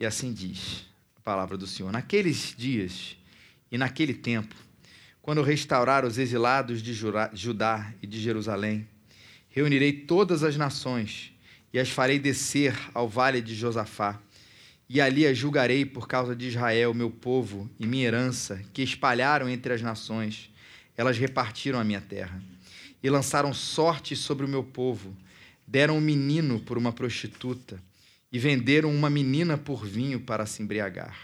E assim diz a palavra do Senhor: Naqueles dias e naquele tempo, quando restaurar os exilados de Judá e de Jerusalém, reunirei todas as nações e as farei descer ao vale de Josafá. E ali as julgarei por causa de Israel, meu povo e minha herança, que espalharam entre as nações. Elas repartiram a minha terra e lançaram sorte sobre o meu povo. Deram um menino por uma prostituta e venderam uma menina por vinho para se embriagar.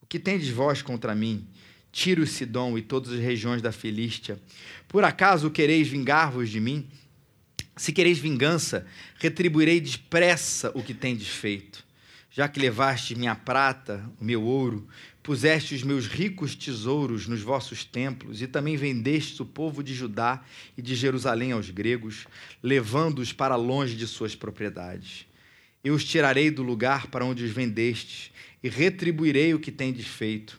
O que tendes vós contra mim? Tiro Sidom e todas as regiões da Filístia. Por acaso quereis vingar-vos de mim? Se quereis vingança, retribuirei depressa o que tendes feito. Já que levaste minha prata, o meu ouro, puseste os meus ricos tesouros nos vossos templos, e também vendestes o povo de Judá e de Jerusalém aos gregos, levando-os para longe de suas propriedades. Eu os tirarei do lugar para onde os vendestes, e retribuirei o que tendes feito.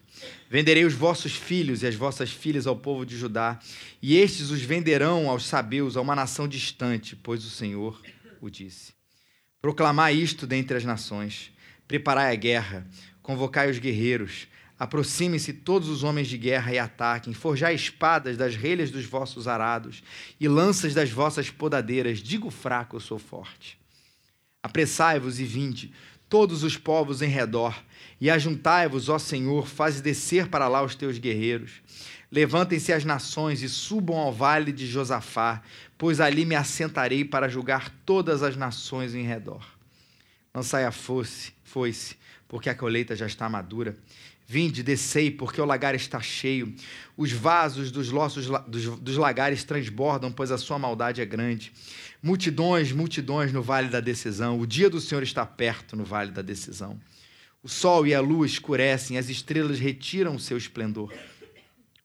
Venderei os vossos filhos e as vossas filhas ao povo de Judá, e estes os venderão aos sabeus, a uma nação distante, pois o Senhor o disse. Proclamai isto dentre as nações Preparai a guerra, convocai os guerreiros, aproximem-se todos os homens de guerra e ataquem, forjai espadas das relhas dos vossos arados e lanças das vossas podadeiras. Digo fraco, eu sou forte. Apressai-vos e vinde, todos os povos em redor, e ajuntai-vos, ó Senhor, faze descer para lá os teus guerreiros. Levantem-se as nações e subam ao vale de Josafá, pois ali me assentarei para julgar todas as nações em redor. Lançai a foice, foice, porque a colheita já está madura. Vinde, descei, porque o lagar está cheio. Os vasos dos, lossos, dos, dos lagares transbordam, pois a sua maldade é grande. Multidões, multidões no vale da decisão. O dia do Senhor está perto no vale da decisão. O sol e a lua escurecem, as estrelas retiram o seu esplendor.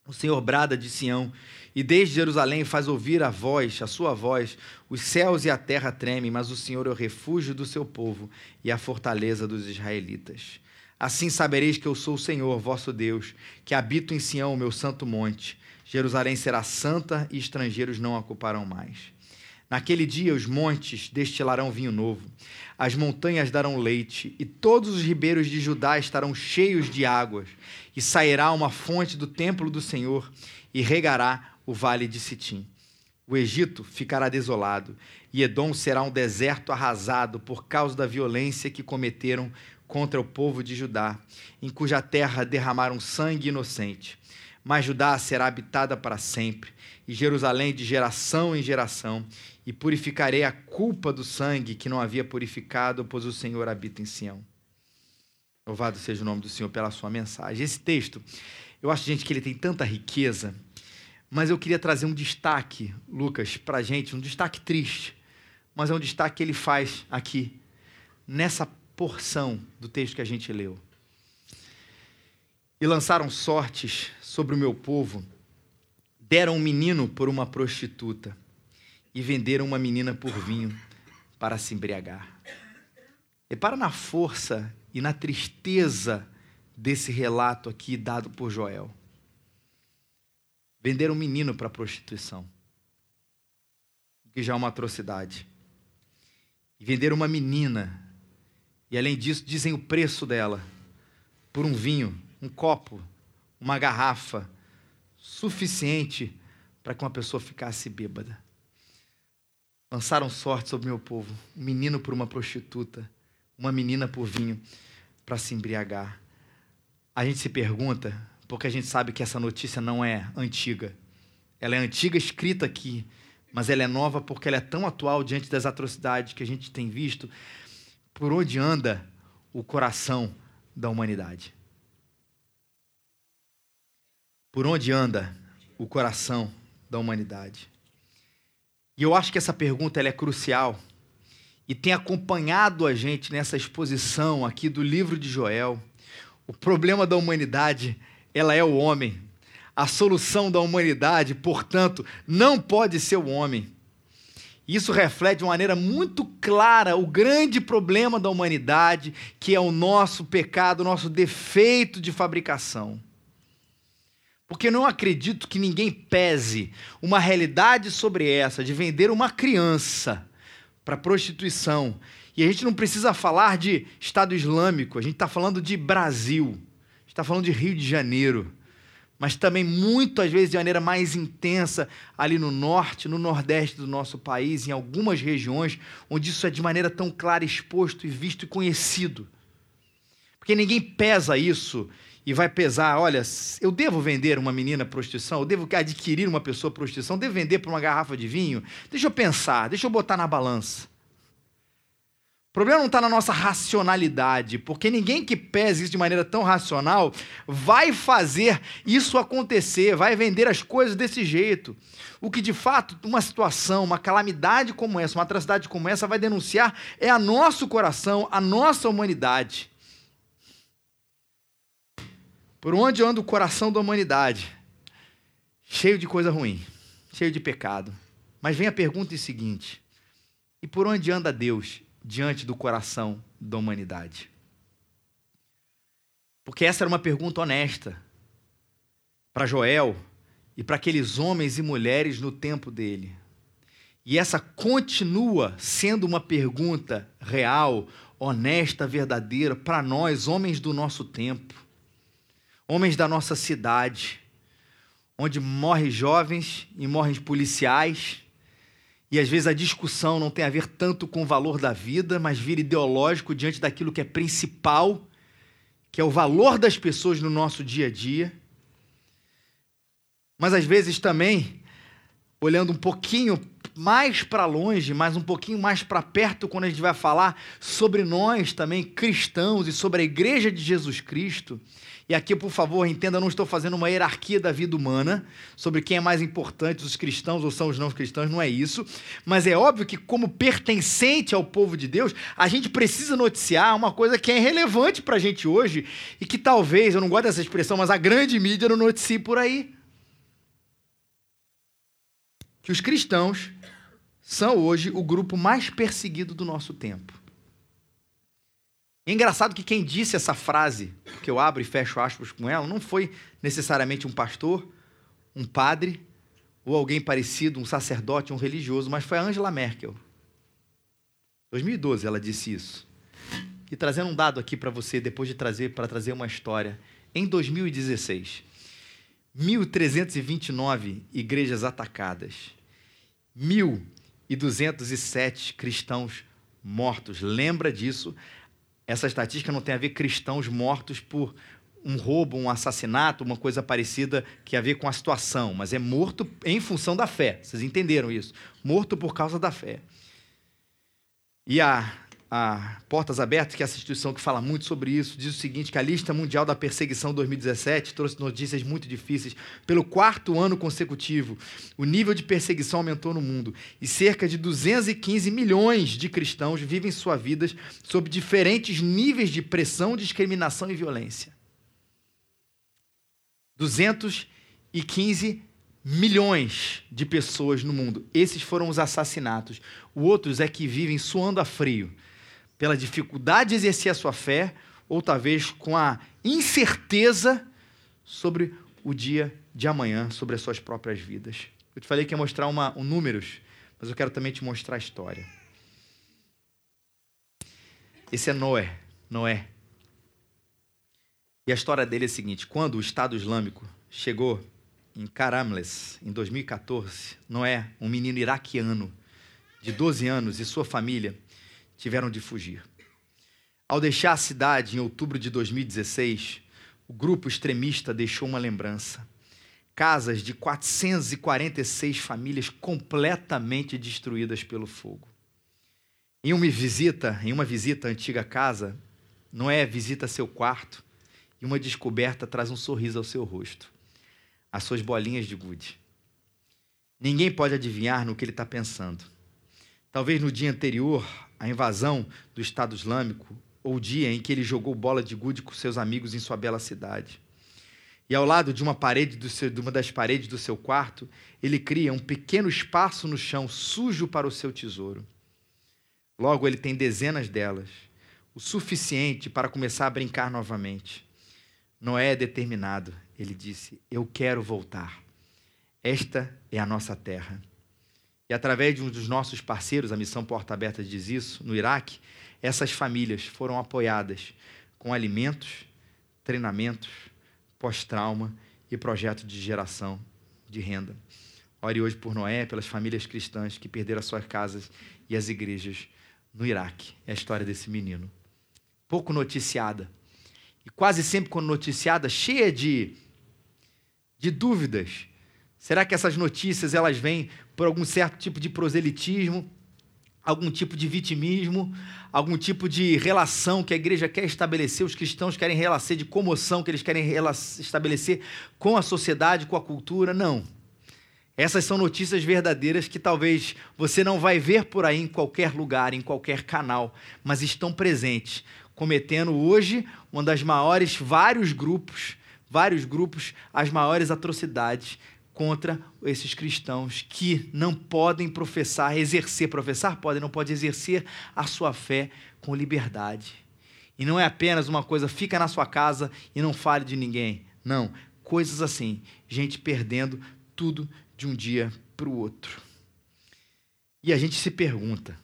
O Senhor brada de Sião, e desde Jerusalém faz ouvir a voz, a sua voz. Os céus e a terra tremem, mas o Senhor é o refúgio do seu povo e a fortaleza dos israelitas. Assim sabereis que eu sou o Senhor, vosso Deus, que habito em Sião, meu santo monte. Jerusalém será santa e estrangeiros não a ocuparão mais. Naquele dia os montes destilarão vinho novo, as montanhas darão leite, e todos os ribeiros de Judá estarão cheios de águas, e sairá uma fonte do templo do Senhor, e regará o vale de Sitim. O Egito ficará desolado, e Edom será um deserto arrasado por causa da violência que cometeram contra o povo de Judá, em cuja terra derramaram sangue inocente. Mas Judá será habitada para sempre, e Jerusalém de geração em geração, e purificarei a culpa do sangue que não havia purificado, pois o Senhor habita em Sião. Louvado seja o nome do Senhor pela sua mensagem. Esse texto, eu acho, gente, que ele tem tanta riqueza mas eu queria trazer um destaque, Lucas, para a gente, um destaque triste, mas é um destaque que ele faz aqui, nessa porção do texto que a gente leu. E lançaram sortes sobre o meu povo, deram um menino por uma prostituta e venderam uma menina por vinho para se embriagar. Repara na força e na tristeza desse relato aqui dado por Joel. Vender um menino para prostituição, que já é uma atrocidade. E vender uma menina, e além disso, dizem o preço dela, por um vinho, um copo, uma garrafa, suficiente para que uma pessoa ficasse bêbada. Lançaram sorte sobre meu povo, um menino por uma prostituta, uma menina por vinho, para se embriagar. A gente se pergunta porque a gente sabe que essa notícia não é antiga. Ela é antiga escrita aqui, mas ela é nova porque ela é tão atual diante das atrocidades que a gente tem visto. Por onde anda o coração da humanidade? Por onde anda o coração da humanidade? E eu acho que essa pergunta é crucial e tem acompanhado a gente nessa exposição aqui do livro de Joel. O problema da humanidade ela é o homem. A solução da humanidade, portanto, não pode ser o homem. Isso reflete de maneira muito clara o grande problema da humanidade, que é o nosso pecado, o nosso defeito de fabricação. Porque não acredito que ninguém pese uma realidade sobre essa de vender uma criança para prostituição E a gente não precisa falar de Estado Islâmico, a gente está falando de Brasil, a gente está falando de Rio de Janeiro, mas também muitas vezes de maneira mais intensa ali no norte, no nordeste do nosso país, em algumas regiões onde isso é de maneira tão clara exposto e visto e conhecido. Porque ninguém pesa isso e vai pesar, olha, eu devo vender uma menina prostituição, eu devo adquirir uma pessoa prostituição, devo vender por uma garrafa de vinho? Deixa eu pensar, deixa eu botar na balança. O problema não está na nossa racionalidade, porque ninguém que pese isso de maneira tão racional vai fazer isso acontecer, vai vender as coisas desse jeito. O que de fato uma situação, uma calamidade como essa, uma atrocidade como essa vai denunciar é a nosso coração, a nossa humanidade. Por onde anda o coração da humanidade? Cheio de coisa ruim, cheio de pecado. Mas vem a pergunta seguinte: e por onde anda Deus? Diante do coração da humanidade? Porque essa era uma pergunta honesta para Joel e para aqueles homens e mulheres no tempo dele. E essa continua sendo uma pergunta real, honesta, verdadeira para nós, homens do nosso tempo, homens da nossa cidade, onde morrem jovens e morrem policiais, e às vezes a discussão não tem a ver tanto com o valor da vida, mas vira ideológico diante daquilo que é principal, que é o valor das pessoas no nosso dia a dia. Mas às vezes também, olhando um pouquinho mais para longe, mas um pouquinho mais para perto, quando a gente vai falar sobre nós também, cristãos, e sobre a igreja de Jesus Cristo, e aqui, por favor, entenda, não estou fazendo uma hierarquia da vida humana sobre quem é mais importante, os cristãos ou são os não cristãos, não é isso. Mas é óbvio que, como pertencente ao povo de Deus, a gente precisa noticiar uma coisa que é relevante para a gente hoje e que talvez, eu não gosto dessa expressão, mas a grande mídia não noticie por aí. Que os cristãos são hoje o grupo mais perseguido do nosso tempo. É engraçado que quem disse essa frase, que eu abro e fecho aspas com ela, não foi necessariamente um pastor, um padre ou alguém parecido, um sacerdote, um religioso, mas foi a Angela Merkel. 2012 ela disse isso. E trazendo um dado aqui para você, depois de trazer para trazer uma história. Em 2016, 1.329 igrejas atacadas, 1.207 cristãos mortos. Lembra disso? Essa estatística não tem a ver cristãos mortos por um roubo, um assassinato, uma coisa parecida que a ver com a situação, mas é morto em função da fé. Vocês entenderam isso? Morto por causa da fé. E a a Portas Abertas, que é essa instituição que fala muito sobre isso, diz o seguinte: que a lista mundial da perseguição 2017 trouxe notícias muito difíceis. Pelo quarto ano consecutivo, o nível de perseguição aumentou no mundo e cerca de 215 milhões de cristãos vivem suas vidas sob diferentes níveis de pressão, discriminação e violência. 215 milhões de pessoas no mundo. Esses foram os assassinatos. Outros é que vivem suando a frio pela dificuldade de exercer a sua fé, ou talvez com a incerteza sobre o dia de amanhã, sobre as suas próprias vidas. Eu te falei que ia mostrar uma, um números, mas eu quero também te mostrar a história. Esse é Noé. Noé. E a história dele é a seguinte: quando o Estado Islâmico chegou em Karamles, em 2014, Noé, um menino iraquiano de 12 anos, e sua família tiveram de fugir. Ao deixar a cidade em outubro de 2016, o grupo extremista deixou uma lembrança. Casas de 446 famílias completamente destruídas pelo fogo. Em uma visita, em uma visita à antiga casa, Noé visita seu quarto e uma descoberta traz um sorriso ao seu rosto. As suas bolinhas de gude. Ninguém pode adivinhar no que ele está pensando. Talvez no dia anterior, a invasão do Estado Islâmico, ou o dia em que ele jogou bola de gude com seus amigos em sua bela cidade. E ao lado de uma parede seu, de uma das paredes do seu quarto, ele cria um pequeno espaço no chão sujo para o seu tesouro. Logo ele tem dezenas delas, o suficiente para começar a brincar novamente. Noé é determinado. Ele disse: Eu quero voltar. Esta é a nossa terra. E através de um dos nossos parceiros, a Missão Porta Aberta diz isso, no Iraque, essas famílias foram apoiadas com alimentos, treinamentos, pós-trauma e projeto de geração de renda. Ore hoje por Noé, pelas famílias cristãs que perderam as suas casas e as igrejas no Iraque. É a história desse menino. Pouco noticiada. E quase sempre, quando noticiada, cheia de, de dúvidas. Será que essas notícias elas vêm por algum certo tipo de proselitismo? algum tipo de vitimismo, algum tipo de relação que a igreja quer estabelecer, os cristãos querem relação de comoção que eles querem estabelecer com a sociedade, com a cultura. Não. Essas são notícias verdadeiras que talvez você não vai ver por aí em qualquer lugar, em qualquer canal, mas estão presentes, cometendo hoje uma das maiores, vários grupos, vários grupos, as maiores atrocidades contra esses cristãos que não podem professar, exercer, professar podem, não pode exercer a sua fé com liberdade. E não é apenas uma coisa, fica na sua casa e não fale de ninguém. Não, coisas assim, gente perdendo tudo de um dia para o outro. E a gente se pergunta: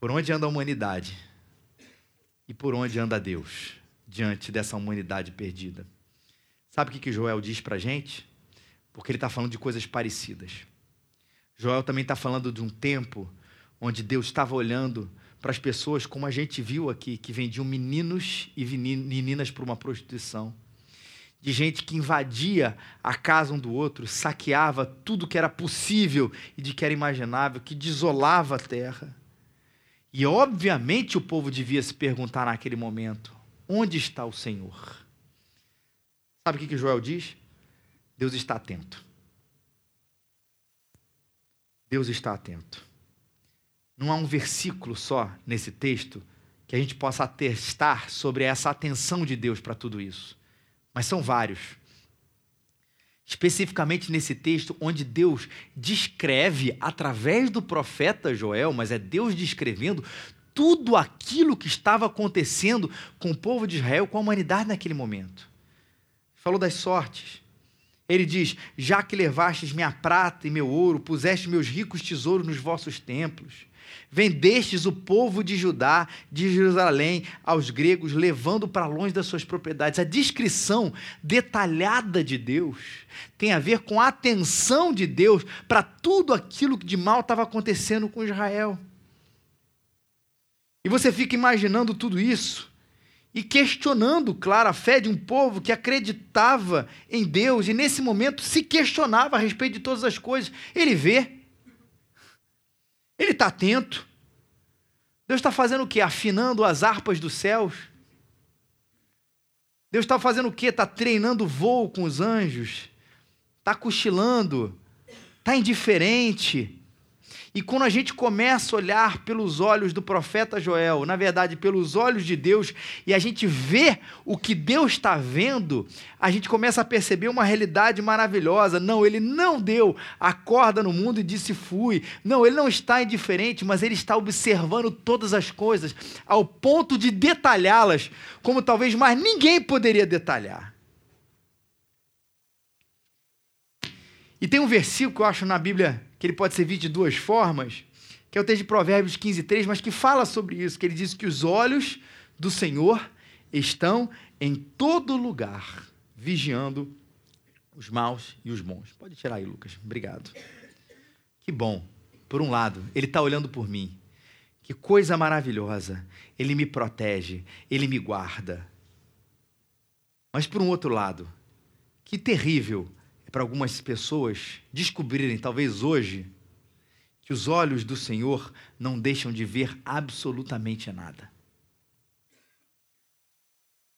por onde anda a humanidade? E por onde anda Deus diante dessa humanidade perdida? Sabe o que, que Joel diz para a gente? Porque ele está falando de coisas parecidas. Joel também está falando de um tempo onde Deus estava olhando para as pessoas, como a gente viu aqui, que vendiam meninos e meninas para uma prostituição. De gente que invadia a casa um do outro, saqueava tudo que era possível e de que era imaginável, que desolava a terra. E obviamente o povo devia se perguntar naquele momento: onde está o Senhor? Sabe o que Joel diz? Deus está atento. Deus está atento. Não há um versículo só nesse texto que a gente possa atestar sobre essa atenção de Deus para tudo isso. Mas são vários. Especificamente nesse texto, onde Deus descreve, através do profeta Joel, mas é Deus descrevendo tudo aquilo que estava acontecendo com o povo de Israel, com a humanidade naquele momento falou das sortes. Ele diz: Já que levastes minha prata e meu ouro, puseste meus ricos tesouros nos vossos templos, vendestes o povo de Judá, de Jerusalém, aos gregos, levando para longe das suas propriedades. A descrição detalhada de Deus tem a ver com a atenção de Deus para tudo aquilo que de mal estava acontecendo com Israel. E você fica imaginando tudo isso e questionando, claro, a fé de um povo que acreditava em Deus e nesse momento se questionava a respeito de todas as coisas. Ele vê, ele está atento. Deus está fazendo o quê? Afinando as harpas dos céus. Deus está fazendo o quê? Está treinando voo com os anjos. Está cochilando. Está indiferente. E quando a gente começa a olhar pelos olhos do profeta Joel, na verdade, pelos olhos de Deus, e a gente vê o que Deus está vendo, a gente começa a perceber uma realidade maravilhosa. Não, ele não deu a corda no mundo e disse fui. Não, ele não está indiferente, mas ele está observando todas as coisas, ao ponto de detalhá-las, como talvez mais ninguém poderia detalhar. E tem um versículo que eu acho na Bíblia que ele pode servir de duas formas, que é o texto de Provérbios 15, 3, mas que fala sobre isso, que ele diz que os olhos do Senhor estão em todo lugar, vigiando os maus e os bons. Pode tirar aí, Lucas. Obrigado. Que bom. Por um lado, ele está olhando por mim. Que coisa maravilhosa. Ele me protege, ele me guarda. Mas por um outro lado, que terrível para algumas pessoas descobrirem, talvez hoje, que os olhos do Senhor não deixam de ver absolutamente nada.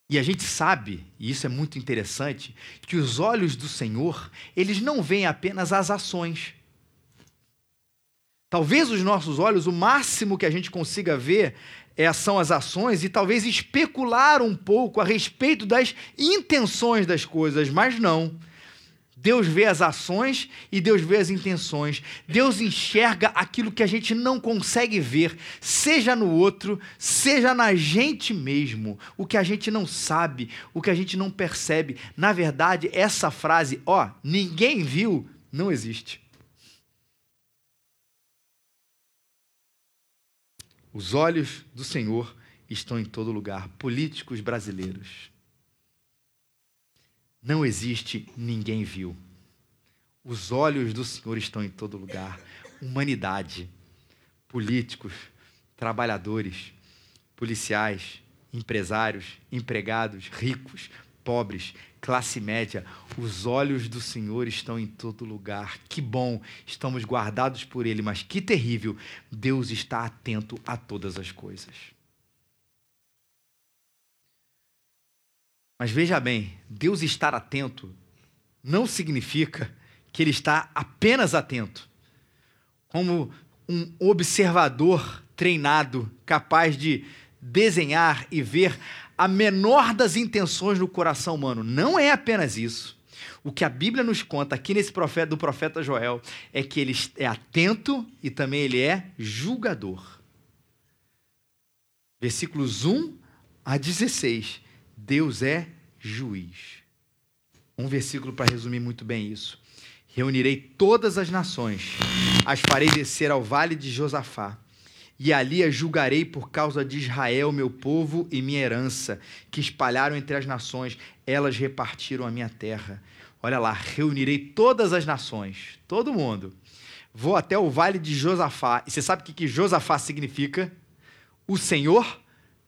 E a gente sabe, e isso é muito interessante, que os olhos do Senhor, eles não veem apenas as ações. Talvez os nossos olhos, o máximo que a gente consiga ver é, são as ações e talvez especular um pouco a respeito das intenções das coisas, mas não. Deus vê as ações e Deus vê as intenções. Deus enxerga aquilo que a gente não consegue ver, seja no outro, seja na gente mesmo. O que a gente não sabe, o que a gente não percebe. Na verdade, essa frase, ó, ninguém viu, não existe. Os olhos do Senhor estão em todo lugar. Políticos brasileiros. Não existe ninguém viu. Os olhos do Senhor estão em todo lugar. Humanidade, políticos, trabalhadores, policiais, empresários, empregados, ricos, pobres, classe média, os olhos do Senhor estão em todo lugar. Que bom, estamos guardados por Ele, mas que terrível, Deus está atento a todas as coisas. Mas veja bem, Deus estar atento não significa que Ele está apenas atento, como um observador treinado, capaz de desenhar e ver a menor das intenções no coração humano. Não é apenas isso. O que a Bíblia nos conta aqui nesse profeta do profeta Joel é que ele é atento e também ele é julgador. Versículos 1 a 16. Deus é juiz. Um versículo para resumir muito bem isso. Reunirei todas as nações, as farei descer ao vale de Josafá e ali a julgarei por causa de Israel, meu povo e minha herança, que espalharam entre as nações, elas repartiram a minha terra. Olha lá, reunirei todas as nações, todo mundo. Vou até o vale de Josafá. E você sabe o que, que Josafá significa? O Senhor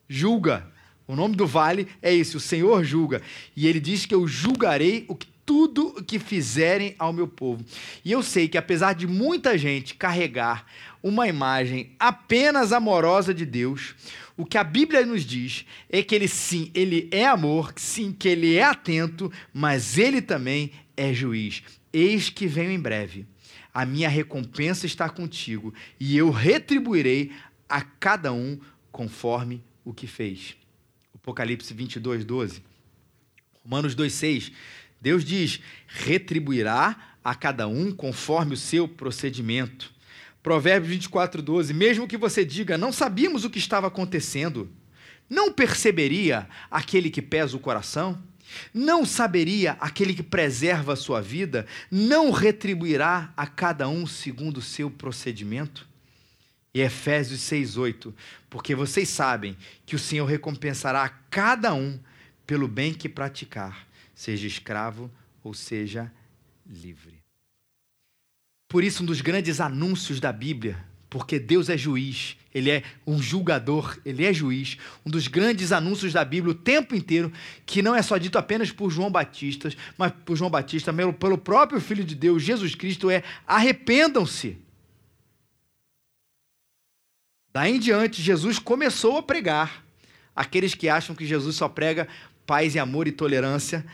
julga. O nome do vale é esse, o Senhor julga. E ele diz que eu julgarei o que tudo o que fizerem ao meu povo. E eu sei que apesar de muita gente carregar uma imagem apenas amorosa de Deus, o que a Bíblia nos diz é que ele sim, ele é amor, sim, que ele é atento, mas ele também é juiz. Eis que venho em breve. A minha recompensa está contigo e eu retribuirei a cada um conforme o que fez. Apocalipse 22, 12. Romanos 2, 6 Deus diz: retribuirá a cada um conforme o seu procedimento. Provérbios 24, 12. Mesmo que você diga, não sabíamos o que estava acontecendo, não perceberia aquele que pesa o coração? Não saberia aquele que preserva a sua vida? Não retribuirá a cada um segundo o seu procedimento? E Efésios 6,8: Porque vocês sabem que o Senhor recompensará a cada um pelo bem que praticar seja escravo ou seja livre. Por isso, um dos grandes anúncios da Bíblia, porque Deus é juiz, Ele é um julgador, Ele é juiz. Um dos grandes anúncios da Bíblia o tempo inteiro, que não é só dito apenas por João Batista, mas por João Batista, pelo próprio Filho de Deus, Jesus Cristo, é arrependam-se. Daí em diante, Jesus começou a pregar. Aqueles que acham que Jesus só prega paz e amor e tolerância.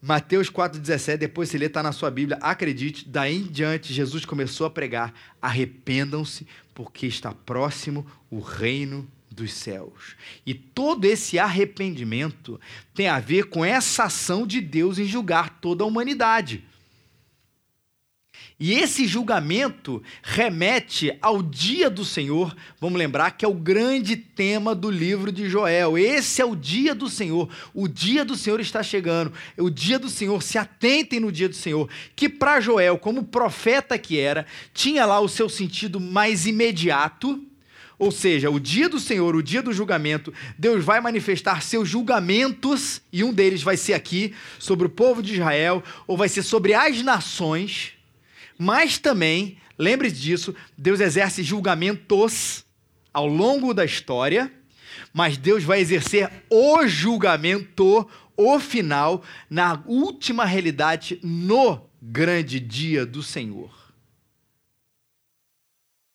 Mateus 4,17, depois se lê, está na sua Bíblia. Acredite, daí em diante, Jesus começou a pregar: arrependam-se, porque está próximo o reino dos céus. E todo esse arrependimento tem a ver com essa ação de Deus em julgar toda a humanidade. E esse julgamento remete ao dia do Senhor. Vamos lembrar que é o grande tema do livro de Joel. Esse é o dia do Senhor. O dia do Senhor está chegando. O dia do Senhor, se atentem no dia do Senhor. Que para Joel, como profeta que era, tinha lá o seu sentido mais imediato. Ou seja, o dia do Senhor, o dia do julgamento, Deus vai manifestar seus julgamentos, e um deles vai ser aqui, sobre o povo de Israel, ou vai ser sobre as nações. Mas também, lembre disso, Deus exerce julgamentos ao longo da história, mas Deus vai exercer o julgamento, o final, na última realidade, no grande dia do Senhor.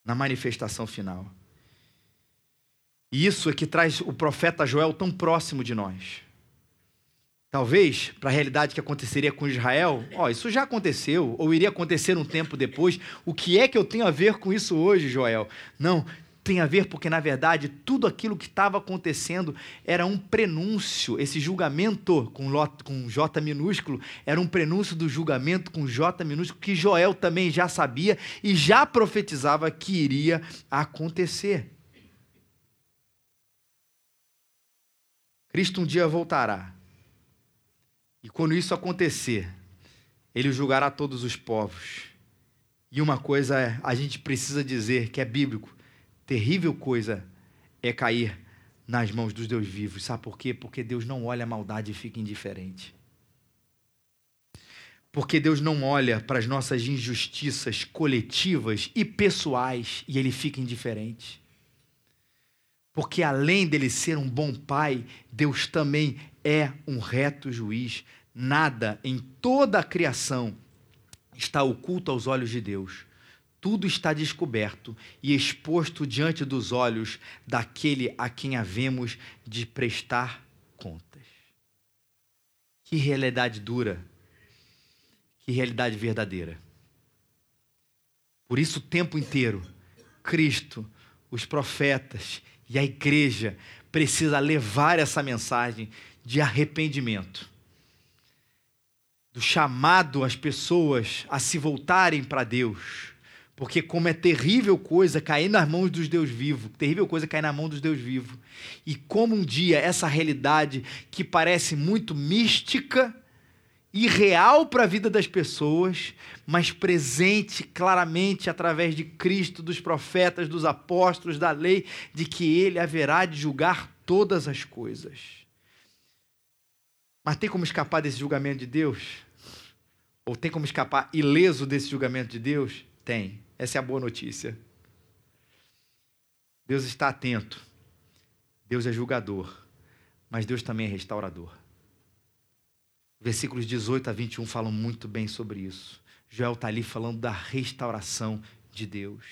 Na manifestação final. E isso é que traz o profeta Joel tão próximo de nós. Talvez, para a realidade que aconteceria com Israel, ó, isso já aconteceu, ou iria acontecer um tempo depois. O que é que eu tenho a ver com isso hoje, Joel? Não, tem a ver porque, na verdade, tudo aquilo que estava acontecendo era um prenúncio. Esse julgamento com, com J minúsculo era um prenúncio do julgamento com J minúsculo que Joel também já sabia e já profetizava que iria acontecer. Cristo um dia voltará e quando isso acontecer, ele julgará todos os povos. E uma coisa é, a gente precisa dizer que é bíblico: terrível coisa é cair nas mãos dos Deus vivos. Sabe por quê? Porque Deus não olha a maldade e fica indiferente. Porque Deus não olha para as nossas injustiças coletivas e pessoais e ele fica indiferente. Porque além dele ser um bom pai, Deus também é um reto juiz. Nada em toda a criação está oculto aos olhos de Deus. Tudo está descoberto e exposto diante dos olhos daquele a quem havemos de prestar contas. Que realidade dura, que realidade verdadeira. Por isso, o tempo inteiro, Cristo, os profetas e a igreja precisa levar essa mensagem de arrependimento, do chamado às pessoas a se voltarem para Deus. Porque como é terrível coisa cair nas mãos dos Deus vivos, terrível coisa cair na mão dos Deus vivos. E como um dia essa realidade que parece muito mística, irreal para a vida das pessoas, mas presente claramente através de Cristo, dos profetas, dos apóstolos, da lei, de que ele haverá de julgar todas as coisas. Mas tem como escapar desse julgamento de Deus? Ou tem como escapar ileso desse julgamento de Deus? Tem. Essa é a boa notícia. Deus está atento. Deus é julgador. Mas Deus também é restaurador. Versículos 18 a 21 falam muito bem sobre isso. Joel está ali falando da restauração de Deus.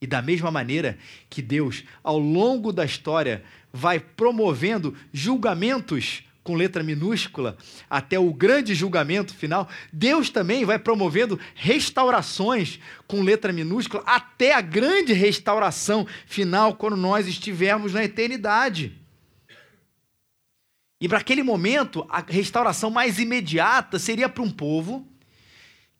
E da mesma maneira que Deus, ao longo da história, vai promovendo julgamentos com letra minúscula até o grande julgamento final, Deus também vai promovendo restaurações com letra minúscula até a grande restauração final, quando nós estivermos na eternidade. E para aquele momento, a restauração mais imediata seria para um povo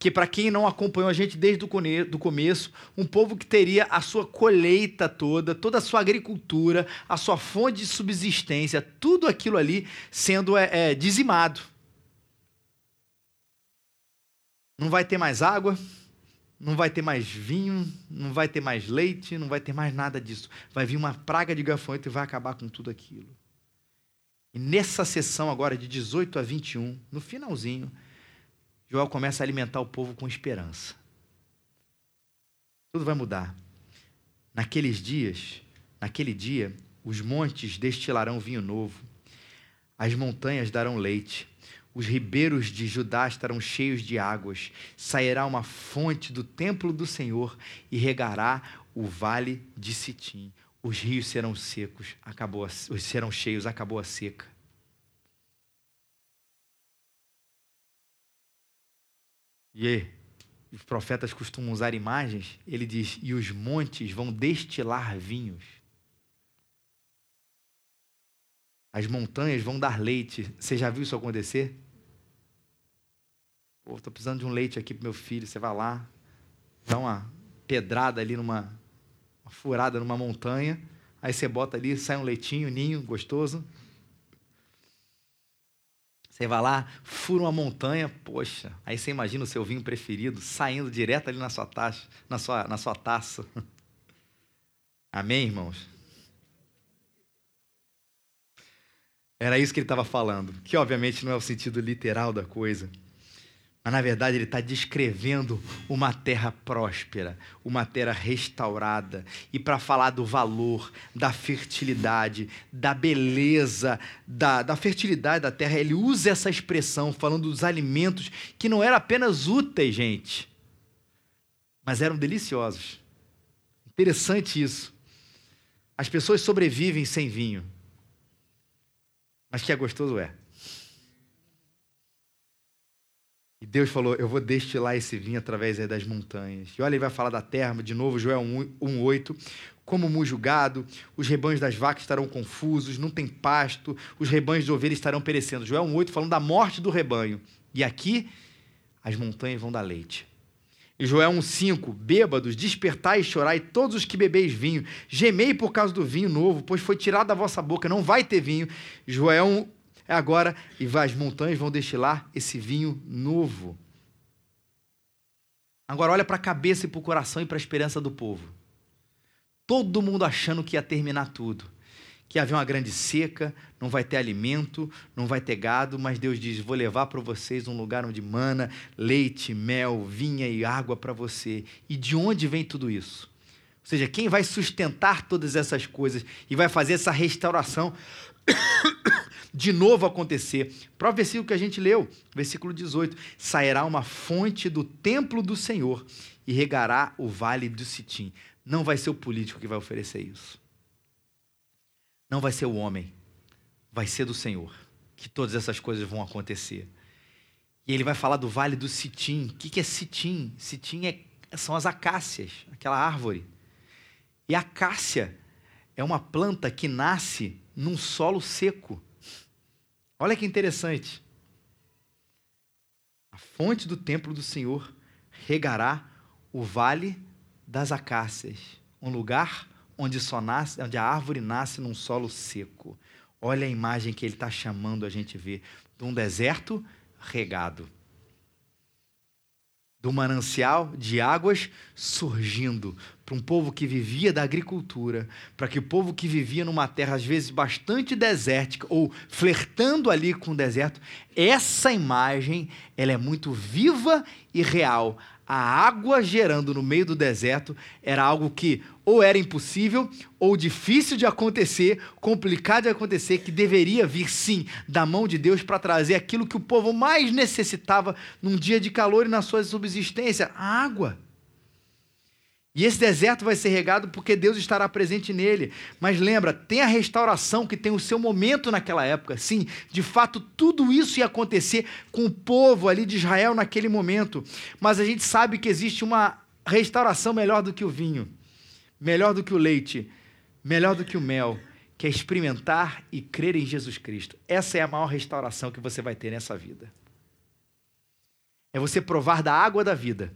que, para quem não acompanhou a gente desde o começo, um povo que teria a sua colheita toda, toda a sua agricultura, a sua fonte de subsistência, tudo aquilo ali sendo é, é, dizimado. Não vai ter mais água, não vai ter mais vinho, não vai ter mais leite, não vai ter mais nada disso. Vai vir uma praga de gafanhoto e vai acabar com tudo aquilo. E nessa sessão agora de 18 a 21, no finalzinho, Joel começa a alimentar o povo com esperança. Tudo vai mudar. Naqueles dias, naquele dia, os montes destilarão vinho novo, as montanhas darão leite, os ribeiros de Judá estarão cheios de águas, sairá uma fonte do templo do Senhor e regará o vale de Sitim os rios serão secos, acabou a, serão cheios, acabou a seca. E os profetas costumam usar imagens, ele diz: e os montes vão destilar vinhos. As montanhas vão dar leite. Você já viu isso acontecer? Pô, estou precisando de um leite aqui para meu filho. Você vai lá, dá uma pedrada ali numa furada numa montanha, aí você bota ali, sai um leitinho, ninho, gostoso. Você vai lá, fura uma montanha, poxa, aí você imagina o seu vinho preferido saindo direto ali na sua taça, na sua, na sua taça. Amém, irmãos? Era isso que ele estava falando, que obviamente não é o sentido literal da coisa. Mas, na verdade, ele está descrevendo uma terra próspera, uma terra restaurada. E para falar do valor, da fertilidade, da beleza, da, da fertilidade da terra, ele usa essa expressão, falando dos alimentos que não eram apenas úteis, gente, mas eram deliciosos. Interessante isso. As pessoas sobrevivem sem vinho, mas que é gostoso é. E Deus falou: Eu vou destilar esse vinho através das montanhas. E olha, ele vai falar da terra, de novo, Joel 1,8. Como mujo gado, os rebanhos das vacas estarão confusos, não tem pasto, os rebanhos de ovelhas estarão perecendo. Joel 1,8 falando da morte do rebanho. E aqui, as montanhas vão dar leite. E Joel 1,5: Bêbados, despertai e chorai, todos os que bebeis vinho, gemei por causa do vinho novo, pois foi tirado da vossa boca, não vai ter vinho. Joel agora, e as montanhas vão destilar esse vinho novo. Agora olha para a cabeça e para o coração e para a esperança do povo. Todo mundo achando que ia terminar tudo. que havia uma grande seca, não vai ter alimento, não vai ter gado, mas Deus diz: Vou levar para vocês um lugar onde mana leite, mel, vinha e água para você. E de onde vem tudo isso? Ou seja, quem vai sustentar todas essas coisas e vai fazer essa restauração de novo acontecer? Para o versículo que a gente leu, versículo 18: Sairá uma fonte do templo do Senhor e regará o vale do Sitim. Não vai ser o político que vai oferecer isso. Não vai ser o homem. Vai ser do Senhor que todas essas coisas vão acontecer. E ele vai falar do vale do Sitim. O que é Sitim? Sitim é, são as acácias, aquela árvore. E a acácia é uma planta que nasce num solo seco. Olha que interessante. A fonte do templo do Senhor regará o vale das acácias, um lugar onde só nasce, onde a árvore nasce num solo seco. Olha a imagem que ele está chamando a gente ver de um deserto regado, do manancial de águas surgindo para um povo que vivia da agricultura, para que o povo que vivia numa terra às vezes bastante desértica ou flertando ali com o deserto, essa imagem ela é muito viva e real a água gerando no meio do deserto era algo que ou era impossível ou difícil de acontecer, complicado de acontecer, que deveria vir sim da mão de Deus para trazer aquilo que o povo mais necessitava num dia de calor e na sua subsistência: a água. E esse deserto vai ser regado porque Deus estará presente nele. Mas lembra, tem a restauração que tem o seu momento naquela época. Sim, de fato, tudo isso ia acontecer com o povo ali de Israel naquele momento. Mas a gente sabe que existe uma restauração melhor do que o vinho, melhor do que o leite, melhor do que o mel, que é experimentar e crer em Jesus Cristo. Essa é a maior restauração que você vai ter nessa vida. É você provar da água da vida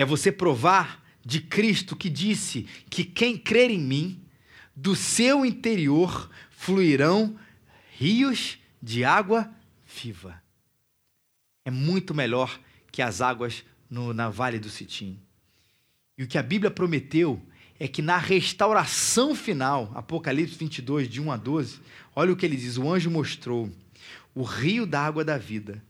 é você provar de Cristo que disse que quem crer em mim, do seu interior fluirão rios de água viva. É muito melhor que as águas no, na Vale do Sitim. E o que a Bíblia prometeu é que na restauração final, Apocalipse 22, de 1 a 12, olha o que ele diz: o anjo mostrou o rio da água da vida,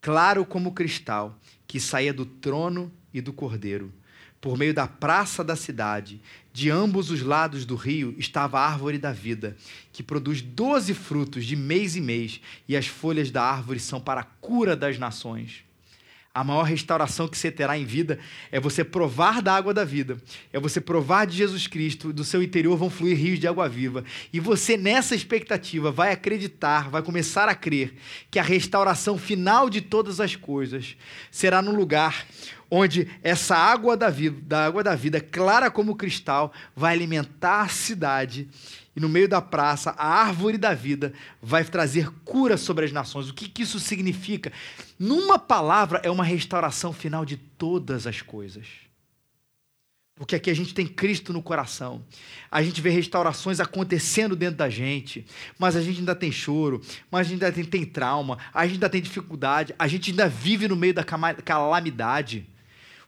claro como cristal, que saía do trono e do cordeiro. Por meio da praça da cidade, de ambos os lados do rio, estava a árvore da vida, que produz doze frutos de mês em mês, e as folhas da árvore são para a cura das nações. A maior restauração que você terá em vida é você provar da água da vida, é você provar de Jesus Cristo, do seu interior vão fluir rios de água viva. E você, nessa expectativa, vai acreditar, vai começar a crer que a restauração final de todas as coisas será no lugar onde essa água da vida, da água da vida, clara como cristal, vai alimentar a cidade e no meio da praça, a árvore da vida vai trazer cura sobre as nações. O que, que isso significa? Numa palavra, é uma restauração final de todas as coisas. Porque aqui a gente tem Cristo no coração. A gente vê restaurações acontecendo dentro da gente, mas a gente ainda tem choro, mas a gente ainda tem, tem trauma, a gente ainda tem dificuldade, a gente ainda vive no meio da calamidade.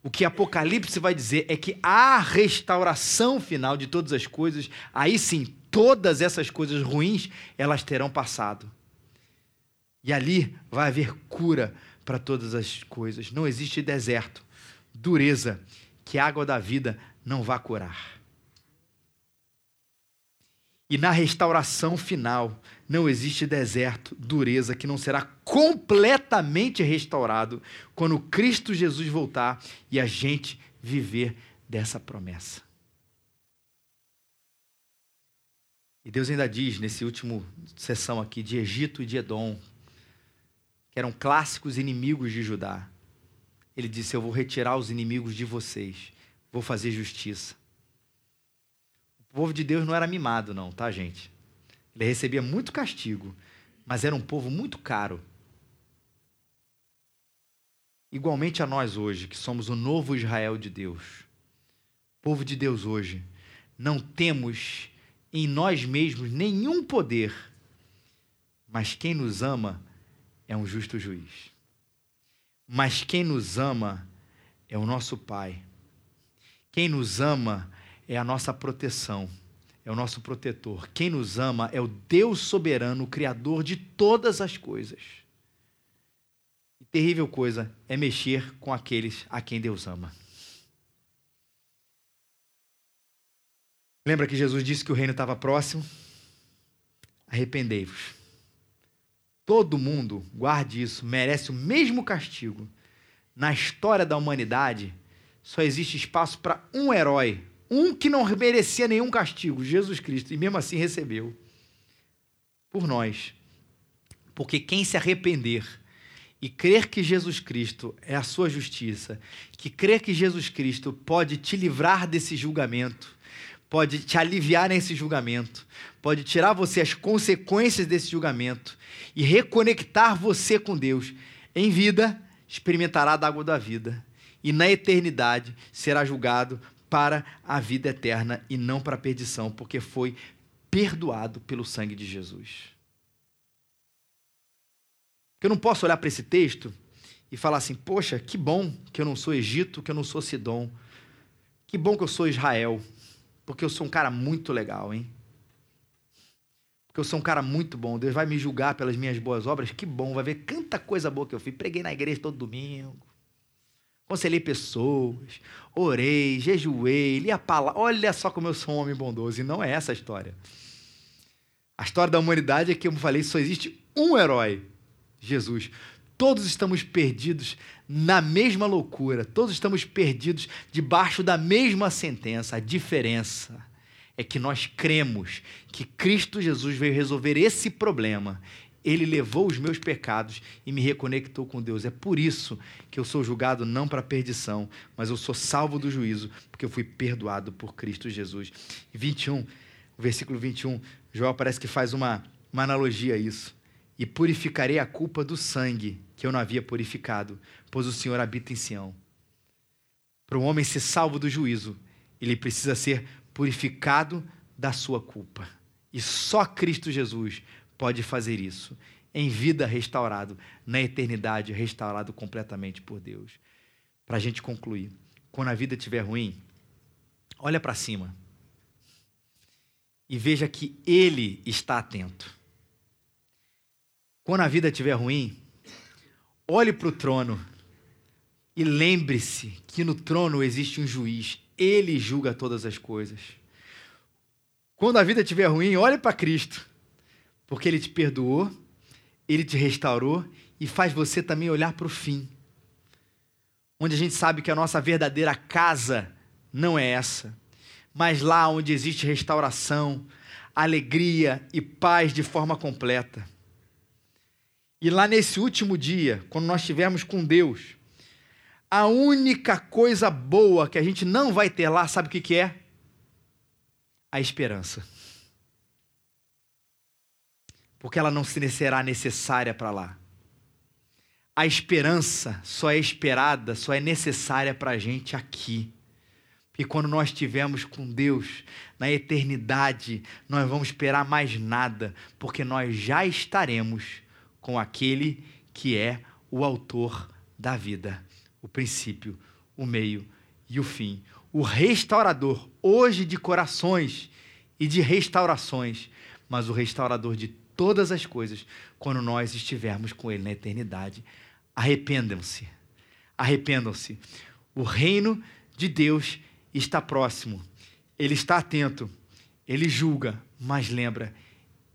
O que Apocalipse vai dizer é que a restauração final de todas as coisas, aí sim, todas essas coisas ruins, elas terão passado. E ali vai haver cura para todas as coisas. Não existe deserto, dureza, que a água da vida não vá curar. E na restauração final, não existe deserto, dureza, que não será completamente restaurado quando Cristo Jesus voltar e a gente viver dessa promessa. E Deus ainda diz, nesse último sessão aqui, de Egito e de Edom, que eram clássicos inimigos de Judá. Ele disse: Eu vou retirar os inimigos de vocês, vou fazer justiça. O povo de Deus não era mimado, não, tá, gente? Ele recebia muito castigo, mas era um povo muito caro. Igualmente a nós hoje, que somos o novo Israel de Deus, povo de Deus hoje, não temos em nós mesmos nenhum poder, mas quem nos ama é um justo juiz. Mas quem nos ama é o nosso Pai. Quem nos ama é a nossa proteção, é o nosso protetor. Quem nos ama é o Deus soberano, o Criador de todas as coisas. E terrível coisa é mexer com aqueles a quem Deus ama. Lembra que Jesus disse que o reino estava próximo? Arrependei-vos. Todo mundo, guarde isso, merece o mesmo castigo. Na história da humanidade, só existe espaço para um herói, um que não merecia nenhum castigo, Jesus Cristo, e mesmo assim recebeu. Por nós. Porque quem se arrepender e crer que Jesus Cristo é a sua justiça, que crer que Jesus Cristo pode te livrar desse julgamento, pode te aliviar nesse julgamento, pode tirar você as consequências desse julgamento e reconectar você com Deus. Em vida, experimentará da água da vida e na eternidade será julgado para a vida eterna e não para a perdição, porque foi perdoado pelo sangue de Jesus. Eu não posso olhar para esse texto e falar assim: poxa, que bom que eu não sou Egito, que eu não sou Sidom. Que bom que eu sou Israel. Porque eu sou um cara muito legal, hein? Porque eu sou um cara muito bom. Deus vai me julgar pelas minhas boas obras. Que bom, vai ver tanta coisa boa que eu fiz. Preguei na igreja todo domingo. Conselhei pessoas, orei, jejuei, li a palavra. Olha só como eu sou um homem bondoso. E não é essa a história. A história da humanidade é que, como falei, só existe um herói: Jesus. Todos estamos perdidos na mesma loucura, todos estamos perdidos debaixo da mesma sentença. A diferença é que nós cremos que Cristo Jesus veio resolver esse problema. Ele levou os meus pecados e me reconectou com Deus. É por isso que eu sou julgado não para perdição, mas eu sou salvo do juízo, porque eu fui perdoado por Cristo Jesus. 21, o versículo 21, João parece que faz uma, uma analogia a isso e purificarei a culpa do sangue que eu não havia purificado, pois o Senhor habita em Sião. Para um homem ser salvo do juízo, ele precisa ser purificado da sua culpa. E só Cristo Jesus pode fazer isso. Em vida restaurado, na eternidade restaurado completamente por Deus. Para a gente concluir, quando a vida estiver ruim, olha para cima e veja que Ele está atento. Quando a vida estiver ruim, olhe para o trono e lembre-se que no trono existe um juiz. Ele julga todas as coisas. Quando a vida estiver ruim, olhe para Cristo, porque Ele te perdoou, Ele te restaurou e faz você também olhar para o fim. Onde a gente sabe que a nossa verdadeira casa não é essa, mas lá onde existe restauração, alegria e paz de forma completa. E lá nesse último dia, quando nós estivermos com Deus, a única coisa boa que a gente não vai ter lá, sabe o que, que é? A esperança. Porque ela não será necessária para lá. A esperança só é esperada, só é necessária para a gente aqui. E quando nós estivermos com Deus na eternidade, nós vamos esperar mais nada, porque nós já estaremos com aquele que é o autor da vida, o princípio, o meio e o fim, o restaurador, hoje de corações e de restaurações, mas o restaurador de todas as coisas, quando nós estivermos com Ele na eternidade. Arrependam-se, arrependam-se. O reino de Deus está próximo, Ele está atento, Ele julga, mas lembra,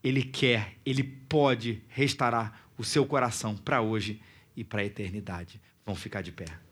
Ele quer, Ele pode restaurar o seu coração para hoje e para a eternidade. Vão ficar de pé.